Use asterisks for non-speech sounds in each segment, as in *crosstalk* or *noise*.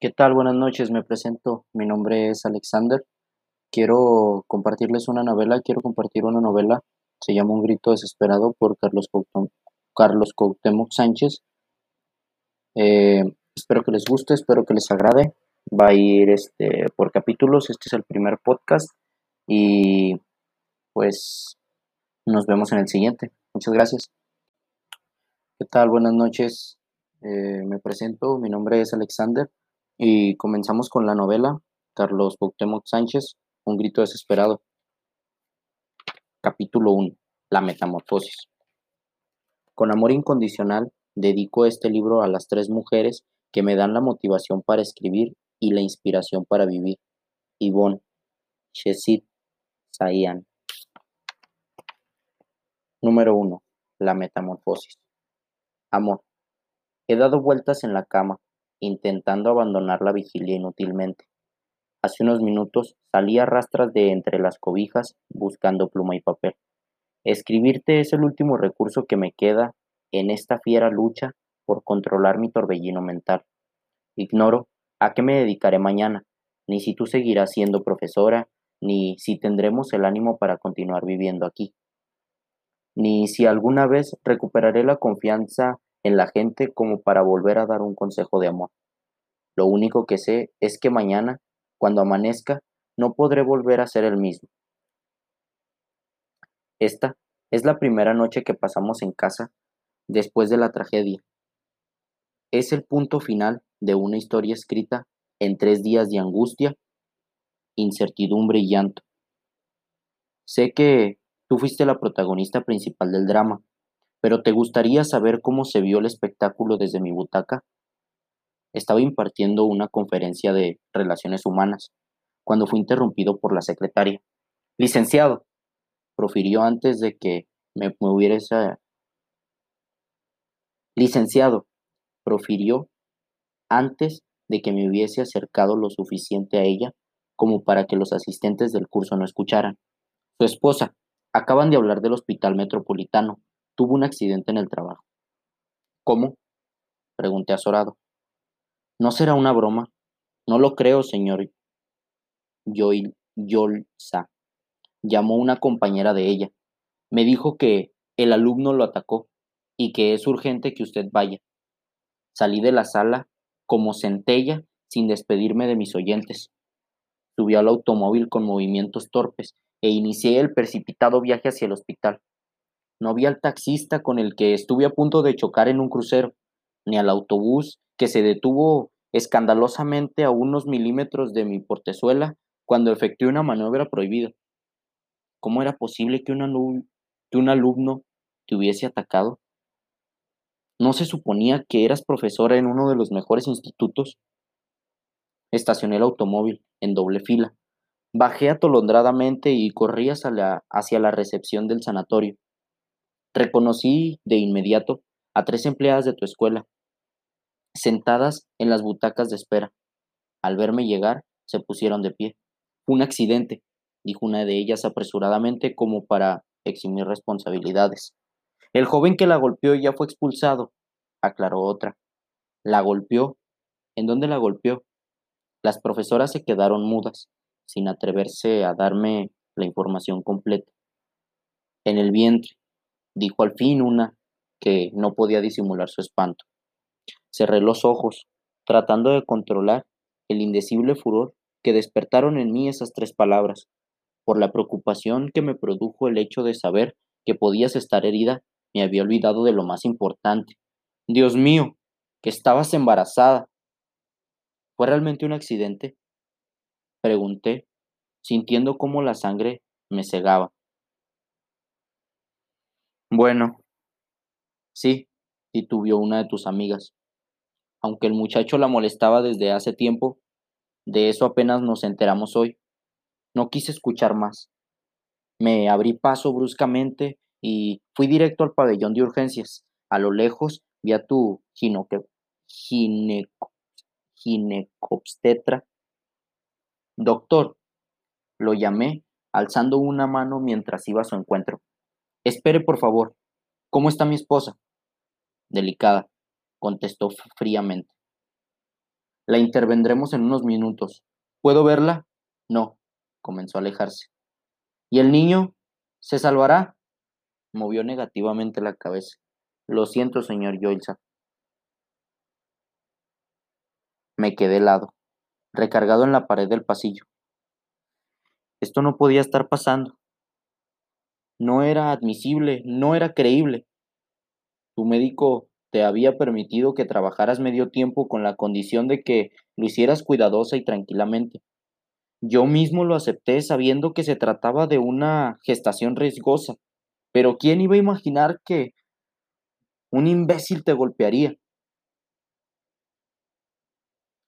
¿Qué tal? Buenas noches, me presento. Mi nombre es Alexander. Quiero compartirles una novela, quiero compartir una novela. Se llama Un grito desesperado por Carlos, Cuauhtémoc, Carlos Cuauhtémoc Sánchez. Eh, espero que les guste, espero que les agrade. Va a ir este, por capítulos, este es el primer podcast y pues nos vemos en el siguiente. Muchas gracias. ¿Qué tal? Buenas noches. Eh, me presento, mi nombre es Alexander y comenzamos con la novela Carlos Cuauhtémoc Sánchez, Un grito desesperado. Capítulo 1. La metamorfosis. Con amor incondicional, dedico este libro a las tres mujeres que me dan la motivación para escribir y la inspiración para vivir. Yvonne, Shesid, Sayan. Número 1. La metamorfosis. Amor. He dado vueltas en la cama, intentando abandonar la vigilia inútilmente. Hace unos minutos salí a rastras de entre las cobijas buscando pluma y papel. Escribirte es el último recurso que me queda en esta fiera lucha por controlar mi torbellino mental. Ignoro a qué me dedicaré mañana, ni si tú seguirás siendo profesora, ni si tendremos el ánimo para continuar viviendo aquí, ni si alguna vez recuperaré la confianza en la gente como para volver a dar un consejo de amor. Lo único que sé es que mañana, cuando amanezca, no podré volver a ser el mismo. Esta es la primera noche que pasamos en casa después de la tragedia. Es el punto final de una historia escrita en tres días de angustia, incertidumbre y llanto. Sé que tú fuiste la protagonista principal del drama, pero ¿te gustaría saber cómo se vio el espectáculo desde mi butaca? Estaba impartiendo una conferencia de relaciones humanas cuando fui interrumpido por la secretaria. Licenciado, profirió antes de que me hubiese... Licenciado, profirió antes de que me hubiese acercado lo suficiente a ella como para que los asistentes del curso no escucharan. Su esposa, acaban de hablar del hospital metropolitano, tuvo un accidente en el trabajo. ¿Cómo? Pregunté azorado. ¿No será una broma? No lo creo, señor Yolsa. Llamó una compañera de ella. Me dijo que el alumno lo atacó y que es urgente que usted vaya. Salí de la sala como centella sin despedirme de mis oyentes. Subí al automóvil con movimientos torpes e inicié el precipitado viaje hacia el hospital. No vi al taxista con el que estuve a punto de chocar en un crucero, ni al autobús que se detuvo escandalosamente a unos milímetros de mi portezuela cuando efectué una maniobra prohibida. ¿Cómo era posible que, un alumno te hubiese atacado? ¿No se suponía que eras profesora en uno de los mejores institutos? Estacioné el automóvil en doble fila. Bajé atolondradamente y corrí hacia la recepción del sanatorio. Reconocí de inmediato a tres empleadas de tu escuela, sentadas en las butacas de espera. Al verme llegar, se pusieron de pie. Un accidente, dijo una de ellas apresuradamente como para eximir responsabilidades. El joven que la golpeó ya fue expulsado, aclaró otra. ¿La golpeó? ¿En dónde la golpeó? Las profesoras se quedaron mudas, sin atreverse a darme la información completa. En el vientre, dijo al fin una que no podía disimular su espanto. Cerré los ojos, tratando de controlar el indecible furor que despertaron en mí esas tres palabras, por la preocupación que me produjo el hecho de saber que podías estar herida, me había olvidado de lo más importante. Dios mío, que estabas embarazada. ¿Fue realmente un accidente? Pregunté, sintiendo cómo la sangre me cegaba. Bueno, sí, titubió una de tus amigas. Aunque el muchacho la molestaba desde hace tiempo, de eso apenas nos enteramos hoy. No quise escuchar más. Me abrí paso bruscamente y fui directo al pabellón de urgencias. A lo lejos vi a tu gineco, ginecobstetra. Doctor, lo llamé, alzando una mano mientras iba a su encuentro. Espere, por favor. ¿Cómo está mi esposa? Delicada, contestó fríamente. La intervendremos en unos minutos. ¿Puedo verla? No, comenzó a alejarse. ¿Y el niño? ¿Se salvará? Movió negativamente la cabeza. Lo siento, señor Joilsa. Me quedé helado, recargado en la pared del pasillo. Esto no podía estar pasando. No era admisible, no era creíble. Tu médico te había permitido que trabajaras medio tiempo con la condición de que lo hicieras cuidadosa y tranquilamente. Yo mismo lo acepté sabiendo que se trataba de una gestación riesgosa, pero ¿quién iba a imaginar que un imbécil te golpearía?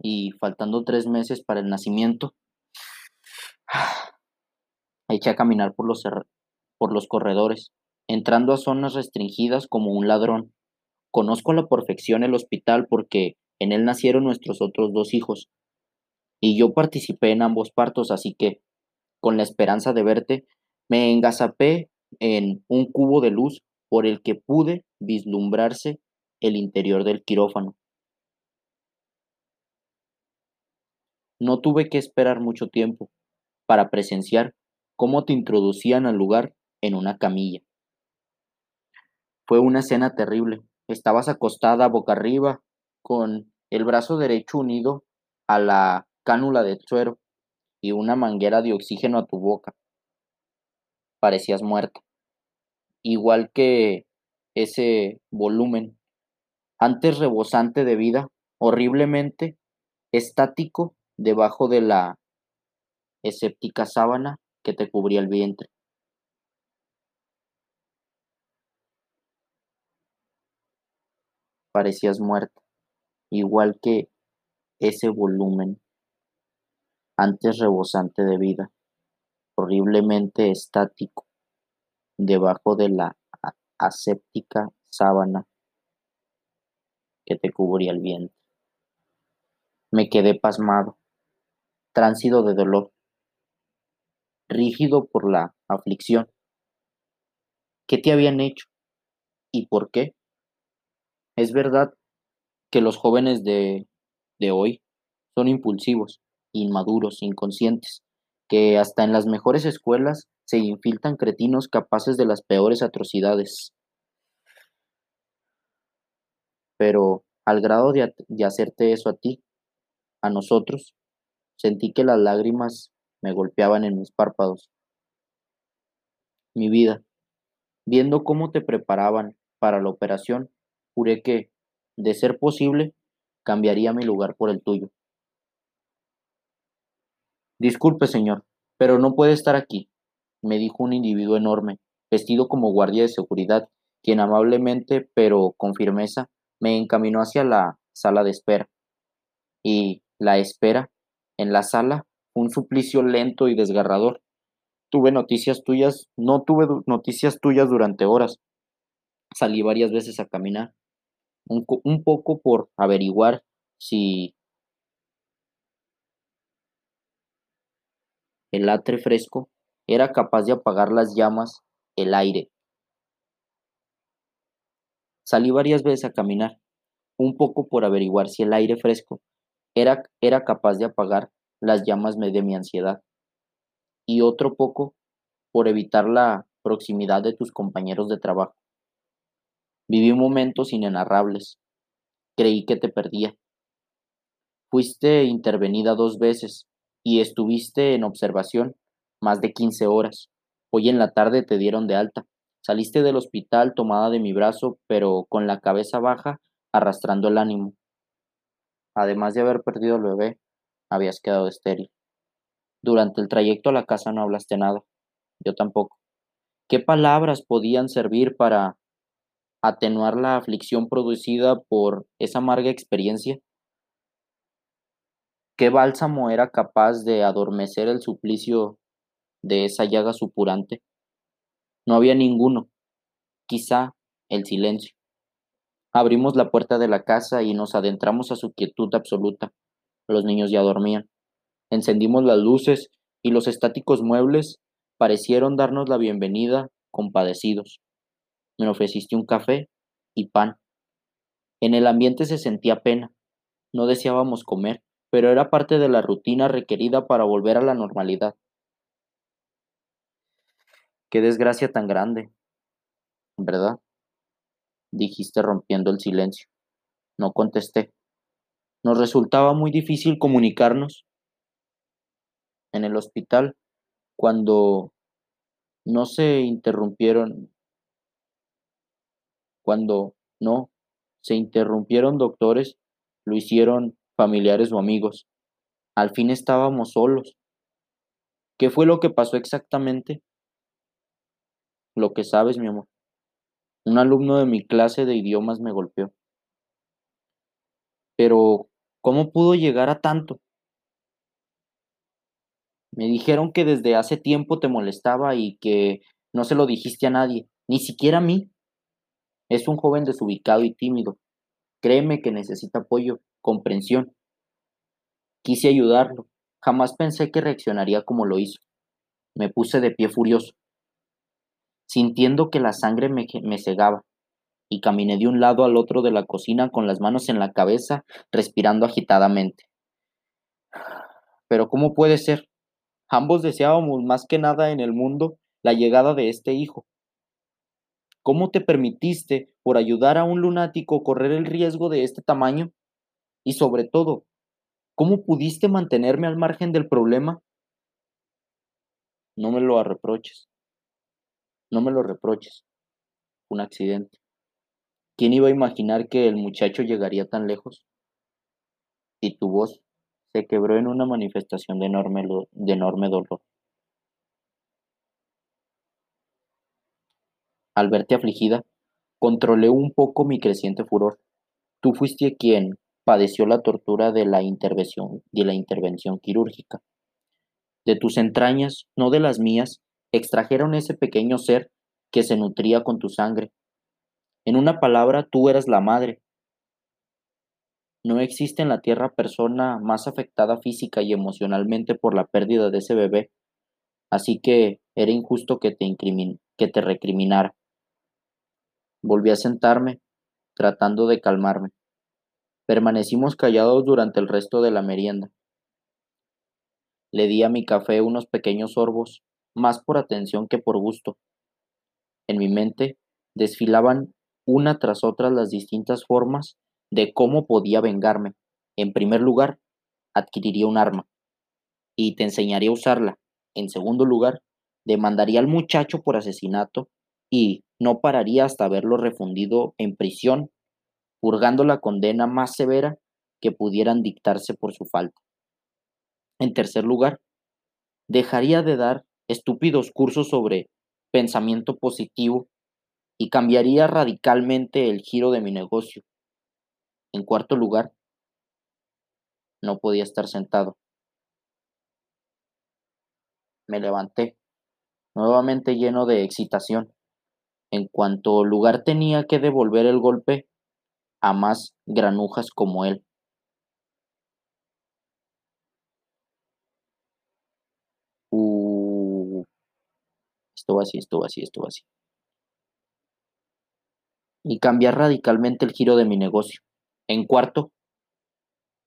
Y faltando tres meses para el nacimiento, *sighs* eché a caminar por los, por los corredores, entrando a zonas restringidas como un ladrón. Conozco a la perfección el hospital porque en él nacieron nuestros otros dos hijos. Y yo participé en ambos partos, así que, con la esperanza de verte, me engazapé en un cubo de luz por el que pude vislumbrarse el interior del quirófano. No tuve que esperar mucho tiempo para presenciar cómo te introducían al lugar en una camilla. Fue una escena terrible. Estabas acostada boca arriba, con el brazo derecho unido a la cánula de suero y una manguera de oxígeno a tu boca. Parecías muerta. Igual que ese volumen, antes rebosante de vida, horriblemente estático debajo de la escéptica sábana que te cubría el vientre. Parecías muerta, igual que ese volumen, antes rebosante de vida, horriblemente estático, debajo de la aséptica sábana que te cubría el vientre. Me quedé pasmado, tránsito de dolor, rígido por la aflicción. ¿Qué te habían hecho? ¿Y por qué? Es verdad que los jóvenes de, de hoy son impulsivos, inmaduros, inconscientes, que hasta en las mejores escuelas se infiltran cretinos capaces de las peores atrocidades. Pero al grado de, de hacerte eso a ti, a nosotros, sentí que las lágrimas me golpeaban en mis párpados. Mi vida, viendo cómo te preparaban para la operación, juré que, de ser posible, cambiaría mi lugar por el tuyo. Disculpe, señor, pero no puede estar aquí, me dijo un individuo enorme, vestido como guardia de seguridad, quien amablemente, pero con firmeza, me encaminó hacia la sala de espera. Y la espera, en la sala, un suplicio lento y desgarrador. Tuve noticias tuyas, no tuve noticias tuyas durante horas. Salí varias veces a caminar, un, poco por averiguar si el atre fresco era capaz de apagar las llamas, el aire. Salí varias veces a caminar, un poco por averiguar si el aire fresco era, era capaz de apagar las llamas de mi ansiedad, y otro poco por evitar la proximidad de tus compañeros de trabajo. Viví momentos inenarrables. Creí que te perdía. Fuiste intervenida dos veces y estuviste en observación más de 15 horas. Hoy en la tarde te dieron de alta. Saliste del hospital tomada de mi brazo, pero con la cabeza baja, arrastrando el ánimo. Además de haber perdido el bebé, habías quedado estéril. Durante el trayecto a la casa no hablaste nada. Yo tampoco. ¿Qué palabras podían servir para atenuar la aflicción producida por esa amarga experiencia? ¿Qué bálsamo era capaz de adormecer el suplicio de esa llaga supurante? No había ninguno, quizá el silencio. Abrimos la puerta de la casa y nos adentramos a su quietud absoluta. Los niños ya dormían. Encendimos las luces y los estáticos muebles parecieron darnos la bienvenida compadecidos. Me ofreciste un café y pan. En el ambiente se sentía pena. No deseábamos comer. pero era parte de la rutina requerida para volver a la normalidad. Qué desgracia tan grande, ¿verdad? dijiste rompiendo el silencio. No contesté. Nos resultaba muy difícil comunicarnos. En el hospital, cuando no se interrumpieron, cuando no se interrumpieron doctores, lo hicieron familiares o amigos. Al fin estábamos solos. ¿Qué fue lo que pasó exactamente? Lo que sabes, mi amor. Un alumno de mi clase de idiomas me golpeó. Pero, ¿cómo pudo llegar a tanto? Me dijeron que desde hace tiempo te molestaba y que no se lo dijiste a nadie, ni siquiera a mí. Es un joven desubicado y tímido. Créeme que necesita apoyo, comprensión. Quise ayudarlo. Jamás pensé que reaccionaría como lo hizo. Me puse de pie furioso, sintiendo que la sangre me, me cegaba, y caminé de un lado al otro de la cocina con las manos en la cabeza, respirando agitadamente. Pero ¿cómo puede ser? Ambos deseábamos más que nada en el mundo la llegada de este hijo. ¿Cómo te permitiste, por ayudar a un lunático, correr el riesgo de este tamaño? Y sobre todo, ¿cómo pudiste mantenerme al margen del problema? No me lo reproches. No me lo reproches. Un accidente. ¿Quién iba a imaginar que el muchacho llegaría tan lejos? Y tu voz se quebró en una manifestación de enorme, de enorme dolor. Al verte afligida, controlé un poco mi creciente furor. Tú fuiste quien padeció la tortura de la intervención, de la intervención quirúrgica. De tus entrañas, no de las mías, extrajeron ese pequeño ser que se nutría con tu sangre. En una palabra, tú eras la madre, no existe en la Tierra persona más afectada física y emocionalmente por la pérdida de ese bebé, así que era injusto que te, que te recriminara. Volví a sentarme, tratando de calmarme. Permanecimos callados durante el resto de la merienda. Le di a mi café unos pequeños sorbos, más por atención que por gusto. En mi mente desfilaban una tras otra las distintas formas de cómo podía vengarme. En primer lugar, adquiriría un arma y te enseñaría a usarla. En segundo lugar, demandaría al muchacho por asesinato y no pararía hasta haberlo refundido en prisión, purgando la condena más severa que pudieran dictarse por su falta. En tercer lugar, dejaría de dar estúpidos cursos sobre pensamiento positivo y cambiaría radicalmente el giro de mi negocio, en cuarto lugar, no podía estar sentado. Me levanté, nuevamente lleno de excitación. En cuanto lugar tenía que devolver el golpe a más granujas como él. Uh, esto así, esto así, esto así. Y cambiar radicalmente el giro de mi negocio. En cuarto,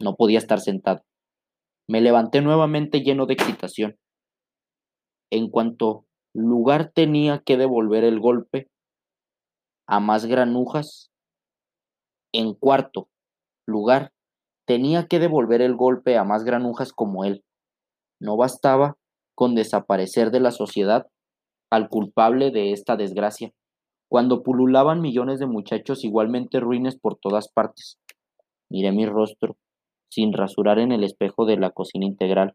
no podía estar sentado. Me levanté nuevamente lleno de excitación. En cuanto lugar tenía que devolver el golpe a más granujas, en cuarto lugar tenía que devolver el golpe a más granujas como él. No bastaba con desaparecer de la sociedad al culpable de esta desgracia, cuando pululaban millones de muchachos igualmente ruines por todas partes. Miré mi rostro, sin rasurar en el espejo de la cocina integral,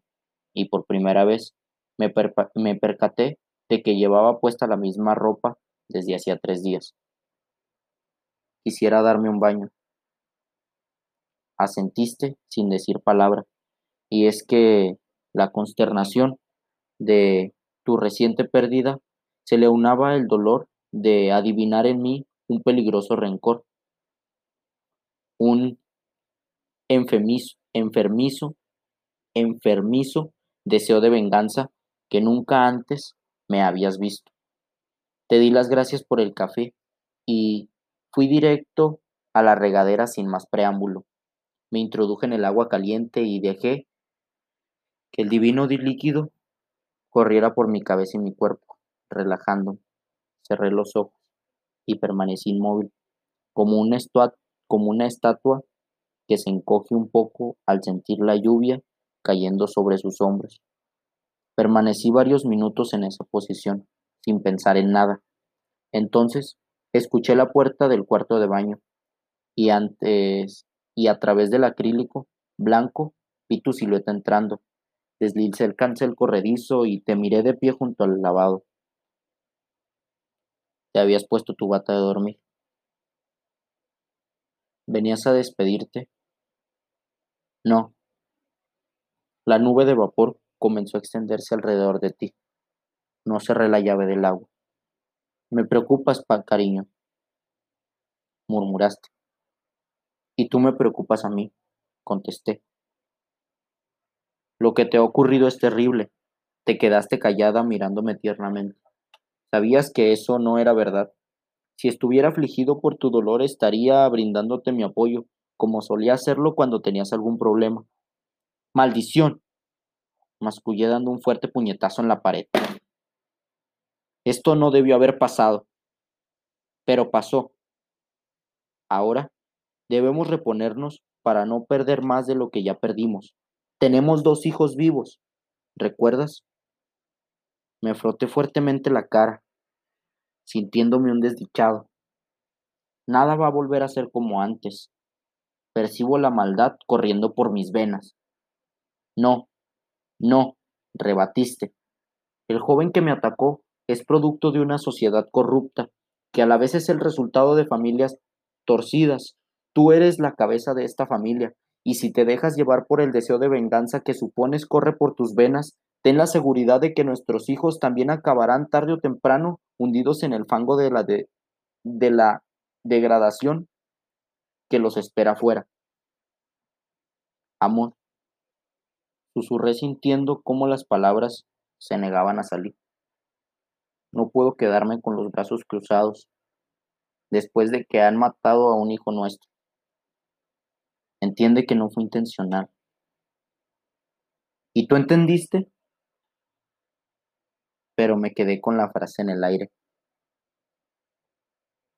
y por primera vez me, me percaté de que llevaba puesta la misma ropa desde hacía tres días. Quisiera darme un baño. Asentiste sin decir palabra, y es que la consternación de tu reciente pérdida se le unaba el dolor de adivinar en mí un peligroso rencor, un enfermizo, enfermizo, enfermizo deseo de venganza que nunca antes me habías visto. Te di las gracias por el café y fui directo a la regadera sin más preámbulo. Me introduje en el agua caliente y dejé que el divino líquido corriera por mi cabeza y mi cuerpo, relajando. Cerré los ojos y permanecí inmóvil, como una, como una estatua que se encoge un poco al sentir la lluvia cayendo sobre sus hombros. Permanecí varios minutos en esa posición, sin pensar en nada. Entonces, escuché la puerta del cuarto de baño y antes y a través del acrílico blanco vi tu silueta entrando. Deslicé el cancel corredizo y te miré de pie junto al lavado. Te habías puesto tu bata de dormir. ¿Venías a despedirte? No. La nube de vapor comenzó a extenderse alrededor de ti. No cerré la llave del agua. Me preocupas, pa cariño, murmuraste. Y tú me preocupas a mí, contesté. Lo que te ha ocurrido es terrible. Te quedaste callada mirándome tiernamente. Sabías que eso no era verdad. Si estuviera afligido por tu dolor estaría brindándote mi apoyo, como solía hacerlo cuando tenías algún problema. Maldición. Mascullé dando un fuerte puñetazo en la pared. Esto no debió haber pasado. Pero pasó. Ahora Debemos reponernos para no perder más de lo que ya perdimos. Tenemos dos hijos vivos. ¿Recuerdas? Me froté fuertemente la cara, sintiéndome un desdichado. Nada va a volver a ser como antes. Percibo la maldad corriendo por mis venas. No, no, rebatiste. El joven que me atacó es producto de una sociedad corrupta, que a la vez es el resultado de familias torcidas Tú eres la cabeza de esta familia, y si te dejas llevar por el deseo de venganza que supones corre por tus venas, ten la seguridad de que nuestros hijos también acabarán tarde o temprano hundidos en el fango de la, de, la degradación que los espera afuera. Amor, susurré sintiendo cómo las palabras se negaban a salir. No puedo quedarme con los brazos cruzados después de que han matado a un hijo nuestro. Entiende que no fue intencional. ¿Y tú entendiste? Pero me quedé con la frase en el aire.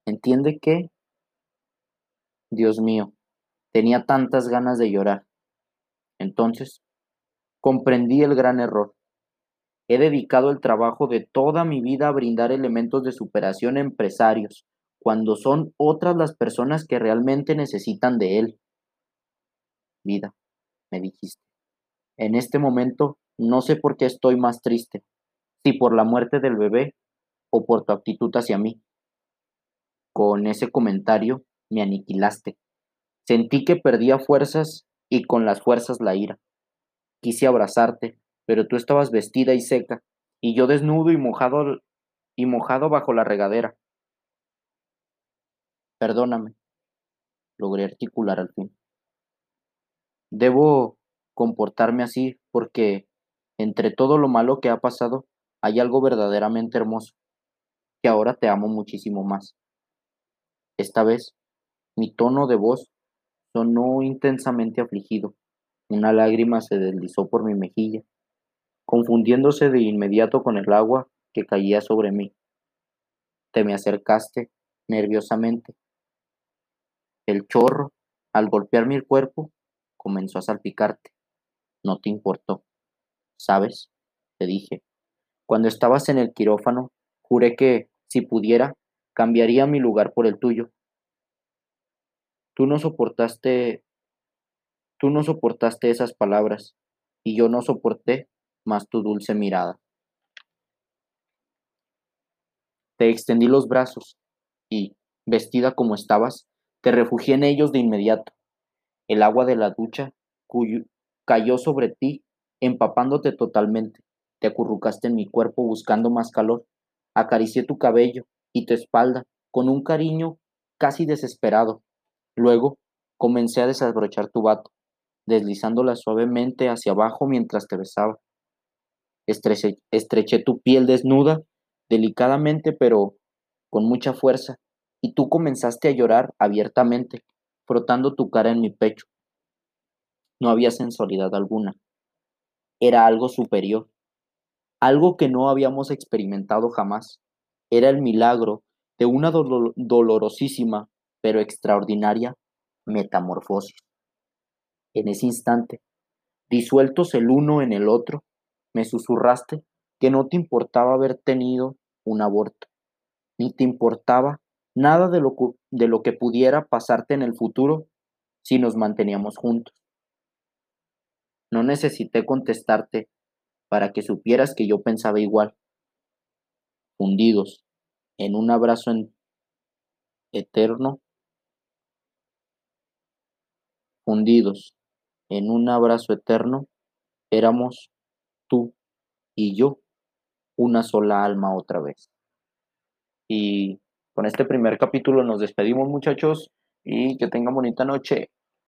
Entiende que, Dios mío, tenía tantas ganas de llorar. Entonces, comprendí el gran error. He dedicado el trabajo de toda mi vida a brindar elementos de superación a empresarios, cuando son otras las personas que realmente necesitan de él vida, me dijiste. En este momento no sé por qué estoy más triste, si por la muerte del bebé o por tu actitud hacia mí. Con ese comentario me aniquilaste. Sentí que perdía fuerzas y con las fuerzas la ira. Quise abrazarte, pero tú estabas vestida y seca, y yo desnudo y mojado y mojado bajo la regadera. Perdóname, logré articular al fin. Debo comportarme así porque entre todo lo malo que ha pasado hay algo verdaderamente hermoso, que ahora te amo muchísimo más. Esta vez, mi tono de voz sonó intensamente afligido. Una lágrima se deslizó por mi mejilla, confundiéndose de inmediato con el agua que caía sobre mí. Te me acercaste nerviosamente. El chorro, al golpear mi cuerpo, comenzó a salpicarte. No te importó. ¿Sabes? Te dije. Cuando estabas en el quirófano, juré que, si pudiera, cambiaría mi lugar por el tuyo. Tú no soportaste Tú no soportaste esas palabras, y yo no soporté más tu dulce mirada. Te extendí los brazos, y, vestida como estabas, te refugié en ellos de inmediato. El agua de la ducha cayó sobre ti, empapándote totalmente. Te acurrucaste en mi cuerpo buscando más calor. Acaricié tu cabello y tu espalda con un cariño casi desesperado. Luego comencé a desabrochar tu bata, deslizándola suavemente hacia abajo mientras te besaba. Estreché, estreché tu piel desnuda, delicadamente pero con mucha fuerza, y tú comenzaste a llorar abiertamente, frotando tu cara en mi pecho. No había sensualidad alguna. Era algo superior, algo que no habíamos experimentado jamás. Era el milagro de una dolorosísima pero extraordinaria metamorfosis. En ese instante, disueltos el uno en el otro, me susurraste que no te importaba haber tenido un aborto, ni te importaba nada de lo, de lo que pudiera pasarte en el futuro si nos manteníamos juntos. No necesité contestarte para que supieras que yo pensaba igual, fundidos en un abrazo eterno, fundidos en un abrazo eterno, éramos tú y yo una sola alma otra vez. Y con este primer capítulo nos despedimos muchachos y que tengan bonita noche.